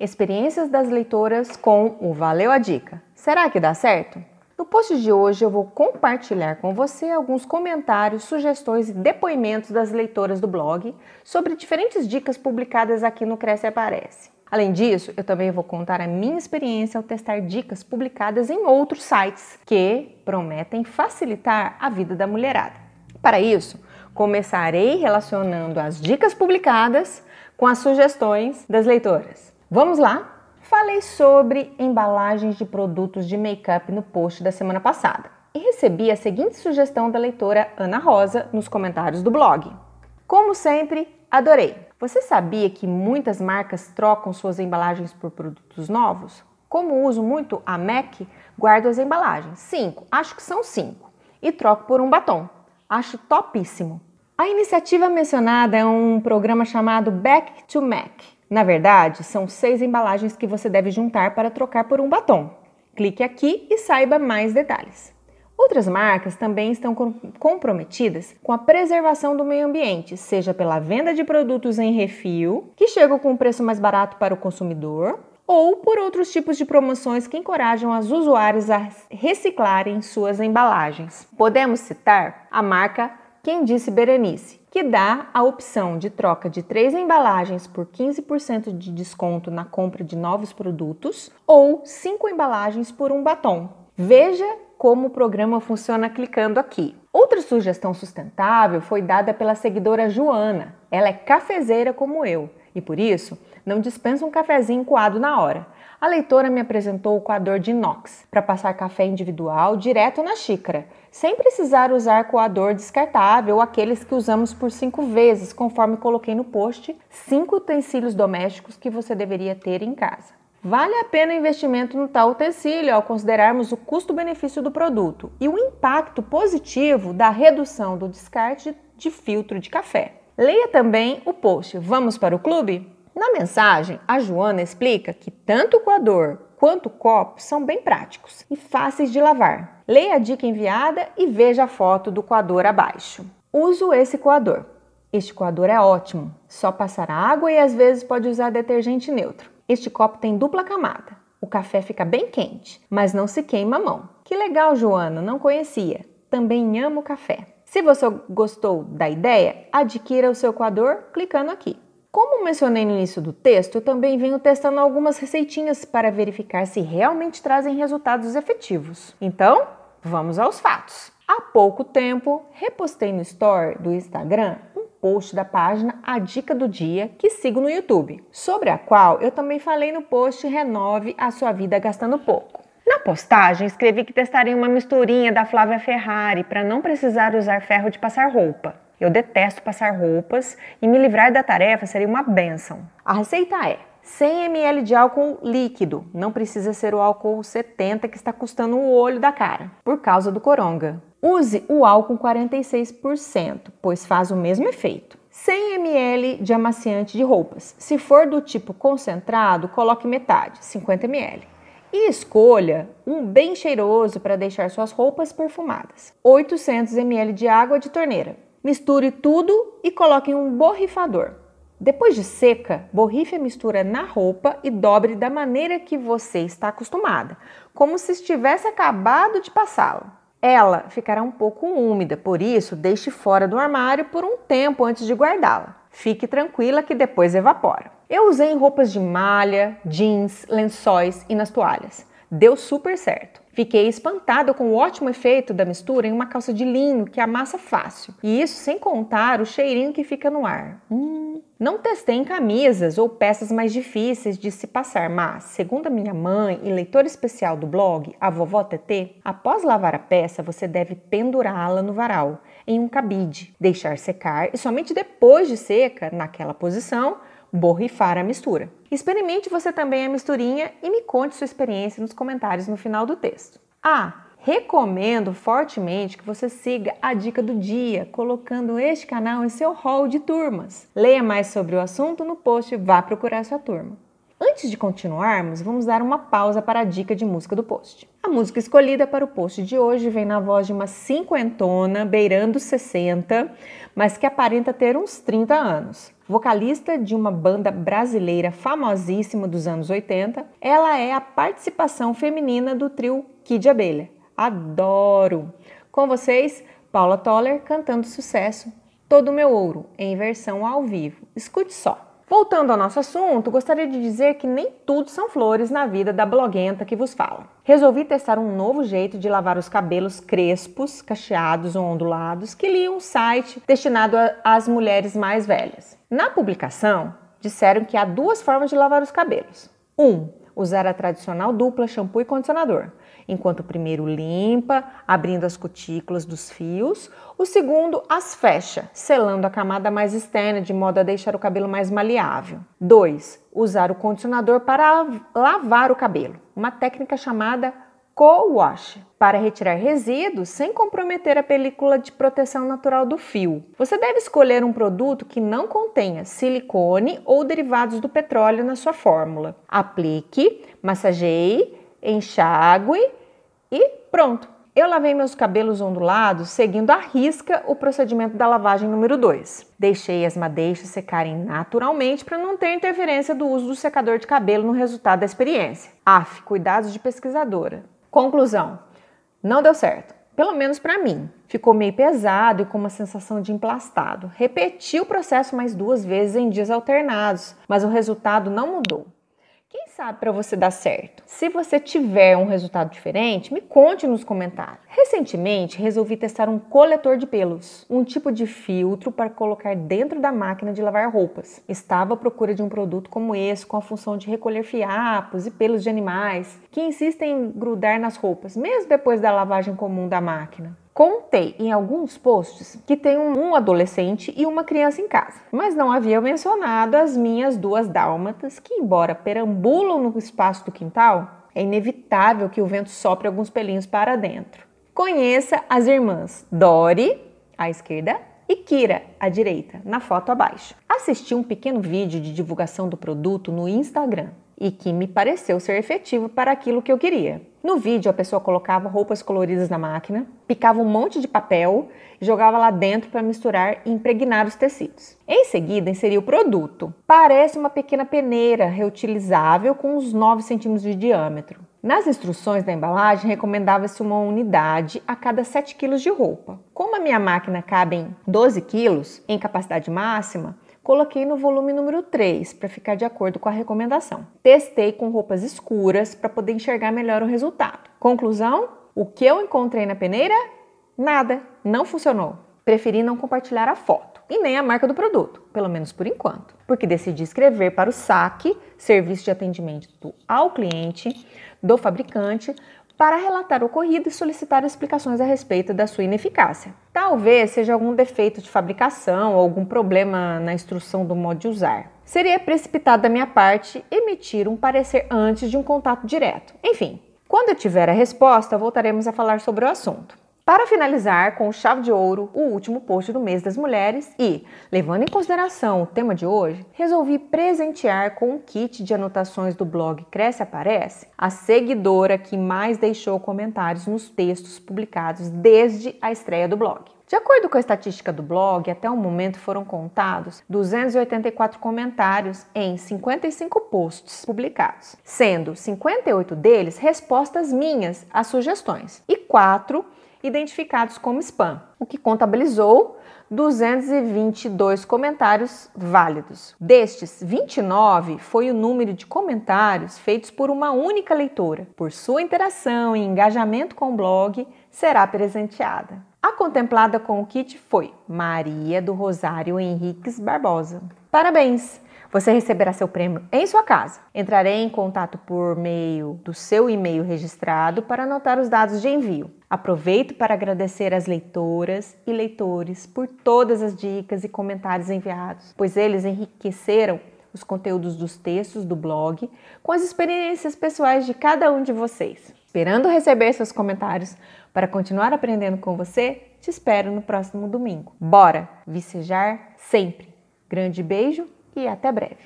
Experiências das leitoras com o Valeu a Dica. Será que dá certo? No post de hoje eu vou compartilhar com você alguns comentários, sugestões e depoimentos das leitoras do blog sobre diferentes dicas publicadas aqui no Cresce Aparece. Além disso, eu também vou contar a minha experiência ao testar dicas publicadas em outros sites que prometem facilitar a vida da mulherada. Para isso, começarei relacionando as dicas publicadas com as sugestões das leitoras. Vamos lá? Falei sobre embalagens de produtos de make-up no post da semana passada e recebi a seguinte sugestão da leitora Ana Rosa nos comentários do blog. Como sempre, adorei! Você sabia que muitas marcas trocam suas embalagens por produtos novos? Como uso muito a MAC, guardo as embalagens. Cinco, acho que são cinco. E troco por um batom. Acho topíssimo. A iniciativa mencionada é um programa chamado Back to MAC na verdade, são seis embalagens que você deve juntar para trocar por um batom. Clique aqui e saiba mais detalhes. Outras marcas também estão comprometidas com a preservação do meio ambiente, seja pela venda de produtos em refil, que chegam com um preço mais barato para o consumidor, ou por outros tipos de promoções que encorajam as usuários a reciclarem suas embalagens. Podemos citar a marca Quem Disse Berenice, que dá a opção de troca de três embalagens por 15% de desconto na compra de novos produtos ou cinco embalagens por um batom. Veja como o programa funciona clicando aqui. Outra sugestão sustentável foi dada pela seguidora Joana. Ela é cafezeira como eu e por isso não dispensa um cafezinho coado na hora. A leitora me apresentou o coador de inox para passar café individual direto na xícara, sem precisar usar coador descartável ou aqueles que usamos por cinco vezes, conforme coloquei no post, cinco utensílios domésticos que você deveria ter em casa. Vale a pena o investimento no tal utensílio ao considerarmos o custo-benefício do produto e o impacto positivo da redução do descarte de filtro de café. Leia também o post Vamos para o Clube? Na mensagem, a Joana explica que tanto o coador quanto o copo são bem práticos e fáceis de lavar. Leia a dica enviada e veja a foto do coador abaixo. Uso esse coador. Este coador é ótimo, só passar água e às vezes pode usar detergente neutro. Este copo tem dupla camada. O café fica bem quente, mas não se queima a mão. Que legal, Joana, não conhecia. Também amo café. Se você gostou da ideia, adquira o seu coador clicando aqui. Como mencionei no início do texto, eu também venho testando algumas receitinhas para verificar se realmente trazem resultados efetivos. Então, vamos aos fatos. Há pouco tempo, repostei no store do Instagram um post da página A Dica do Dia que sigo no YouTube, sobre a qual eu também falei no post Renove a sua vida gastando pouco. Na postagem, escrevi que testaria uma misturinha da Flávia Ferrari para não precisar usar ferro de passar roupa. Eu detesto passar roupas e me livrar da tarefa seria uma benção. A receita é 100 ml de álcool líquido, não precisa ser o álcool 70 que está custando o olho da cara, por causa do coronga. Use o álcool 46%, pois faz o mesmo efeito. 100 ml de amaciante de roupas. Se for do tipo concentrado, coloque metade, 50 ml. E escolha um bem cheiroso para deixar suas roupas perfumadas. 800 ml de água de torneira. Misture tudo e coloque em um borrifador. Depois de seca, borrife a mistura na roupa e dobre da maneira que você está acostumada, como se estivesse acabado de passá-la. Ela ficará um pouco úmida, por isso deixe fora do armário por um tempo antes de guardá-la. Fique tranquila que depois evapora. Eu usei em roupas de malha, jeans, lençóis e nas toalhas. Deu super certo. Fiquei espantada com o ótimo efeito da mistura em uma calça de linho que amassa fácil. E isso sem contar o cheirinho que fica no ar. Hum. Não testei em camisas ou peças mais difíceis de se passar, mas, segundo a minha mãe e leitora especial do blog, a vovó TT, após lavar a peça, você deve pendurá-la no varal, em um cabide, deixar secar e somente depois de seca, naquela posição, borrifar a mistura. Experimente você também a misturinha e me conte sua experiência nos comentários no final do texto. Ah, recomendo fortemente que você siga a dica do dia, colocando este canal em seu hall de turmas. Leia mais sobre o assunto no post vá procurar sua turma Antes de continuarmos, vamos dar uma pausa para a dica de música do post. A música escolhida para o post de hoje vem na voz de uma cinquentona, beirando 60, mas que aparenta ter uns 30 anos. Vocalista de uma banda brasileira famosíssima dos anos 80, ela é a participação feminina do trio Kid Abelha. Adoro! Com vocês, Paula Toller cantando sucesso Todo Meu Ouro, em versão ao vivo. Escute só. Voltando ao nosso assunto, gostaria de dizer que nem tudo são flores na vida da bloguenta que vos fala. Resolvi testar um novo jeito de lavar os cabelos crespos, cacheados ou ondulados que li um site destinado às mulheres mais velhas. Na publicação, disseram que há duas formas de lavar os cabelos. Um, usar a tradicional dupla shampoo e condicionador enquanto o primeiro limpa, abrindo as cutículas dos fios, o segundo as fecha, selando a camada mais externa de modo a deixar o cabelo mais maleável. 2. Usar o condicionador para lavar o cabelo, uma técnica chamada co-wash, para retirar resíduos sem comprometer a película de proteção natural do fio. Você deve escolher um produto que não contenha silicone ou derivados do petróleo na sua fórmula. Aplique, massageie, enxague e pronto. Eu lavei meus cabelos ondulados seguindo à risca o procedimento da lavagem número 2. Deixei as madeixas secarem naturalmente para não ter interferência do uso do secador de cabelo no resultado da experiência. Af, cuidados de pesquisadora. Conclusão: não deu certo. Pelo menos para mim. Ficou meio pesado e com uma sensação de emplastado. Repeti o processo mais duas vezes em dias alternados, mas o resultado não mudou. Quem sabe para você dar certo? Se você tiver um resultado diferente, me conte nos comentários. Recentemente, resolvi testar um coletor de pelos, um tipo de filtro para colocar dentro da máquina de lavar roupas. Estava à procura de um produto como esse, com a função de recolher fiapos e pelos de animais que insistem em grudar nas roupas, mesmo depois da lavagem comum da máquina. Contei em alguns posts que tenho um adolescente e uma criança em casa, mas não havia mencionado as minhas duas dálmatas que, embora perambulam no espaço do quintal, é inevitável que o vento sopre alguns pelinhos para dentro. Conheça as irmãs Dori, à esquerda, e Kira, à direita, na foto abaixo. Assisti um pequeno vídeo de divulgação do produto no Instagram e que me pareceu ser efetivo para aquilo que eu queria. No vídeo, a pessoa colocava roupas coloridas na máquina, picava um monte de papel e jogava lá dentro para misturar e impregnar os tecidos. Em seguida, inseria o produto. Parece uma pequena peneira reutilizável com uns 9 centímetros de diâmetro. Nas instruções da embalagem, recomendava-se uma unidade a cada 7 quilos de roupa. Como a minha máquina cabe em 12 quilos, em capacidade máxima, Coloquei no volume número 3 para ficar de acordo com a recomendação. Testei com roupas escuras para poder enxergar melhor o resultado. Conclusão: o que eu encontrei na peneira? Nada, não funcionou. Preferi não compartilhar a foto e nem a marca do produto, pelo menos por enquanto, porque decidi escrever para o SAC, Serviço de Atendimento ao Cliente, do fabricante, para relatar o ocorrido e solicitar explicações a respeito da sua ineficácia. Talvez seja algum defeito de fabricação ou algum problema na instrução do modo de usar. Seria precipitado da minha parte emitir um parecer antes de um contato direto. Enfim, quando eu tiver a resposta, voltaremos a falar sobre o assunto. Para finalizar com chave de ouro, o último post do mês das mulheres e, levando em consideração o tema de hoje, resolvi presentear com um kit de anotações do blog Cresce Aparece a seguidora que mais deixou comentários nos textos publicados desde a estreia do blog. De acordo com a estatística do blog, até o momento foram contados 284 comentários em 55 posts publicados, sendo 58 deles respostas minhas às sugestões e 4 identificados como spam, o que contabilizou 222 comentários válidos. Destes, 29 foi o número de comentários feitos por uma única leitora. Por sua interação e engajamento com o blog, será presenteada. A contemplada com o kit foi Maria do Rosário Henriques Barbosa. Parabéns! Você receberá seu prêmio em sua casa. Entrarei em contato por meio do seu e-mail registrado para anotar os dados de envio. Aproveito para agradecer às leitoras e leitores por todas as dicas e comentários enviados, pois eles enriqueceram os conteúdos dos textos do blog com as experiências pessoais de cada um de vocês. Esperando receber seus comentários para continuar aprendendo com você, te espero no próximo domingo. Bora vicejar sempre! Grande beijo e até breve.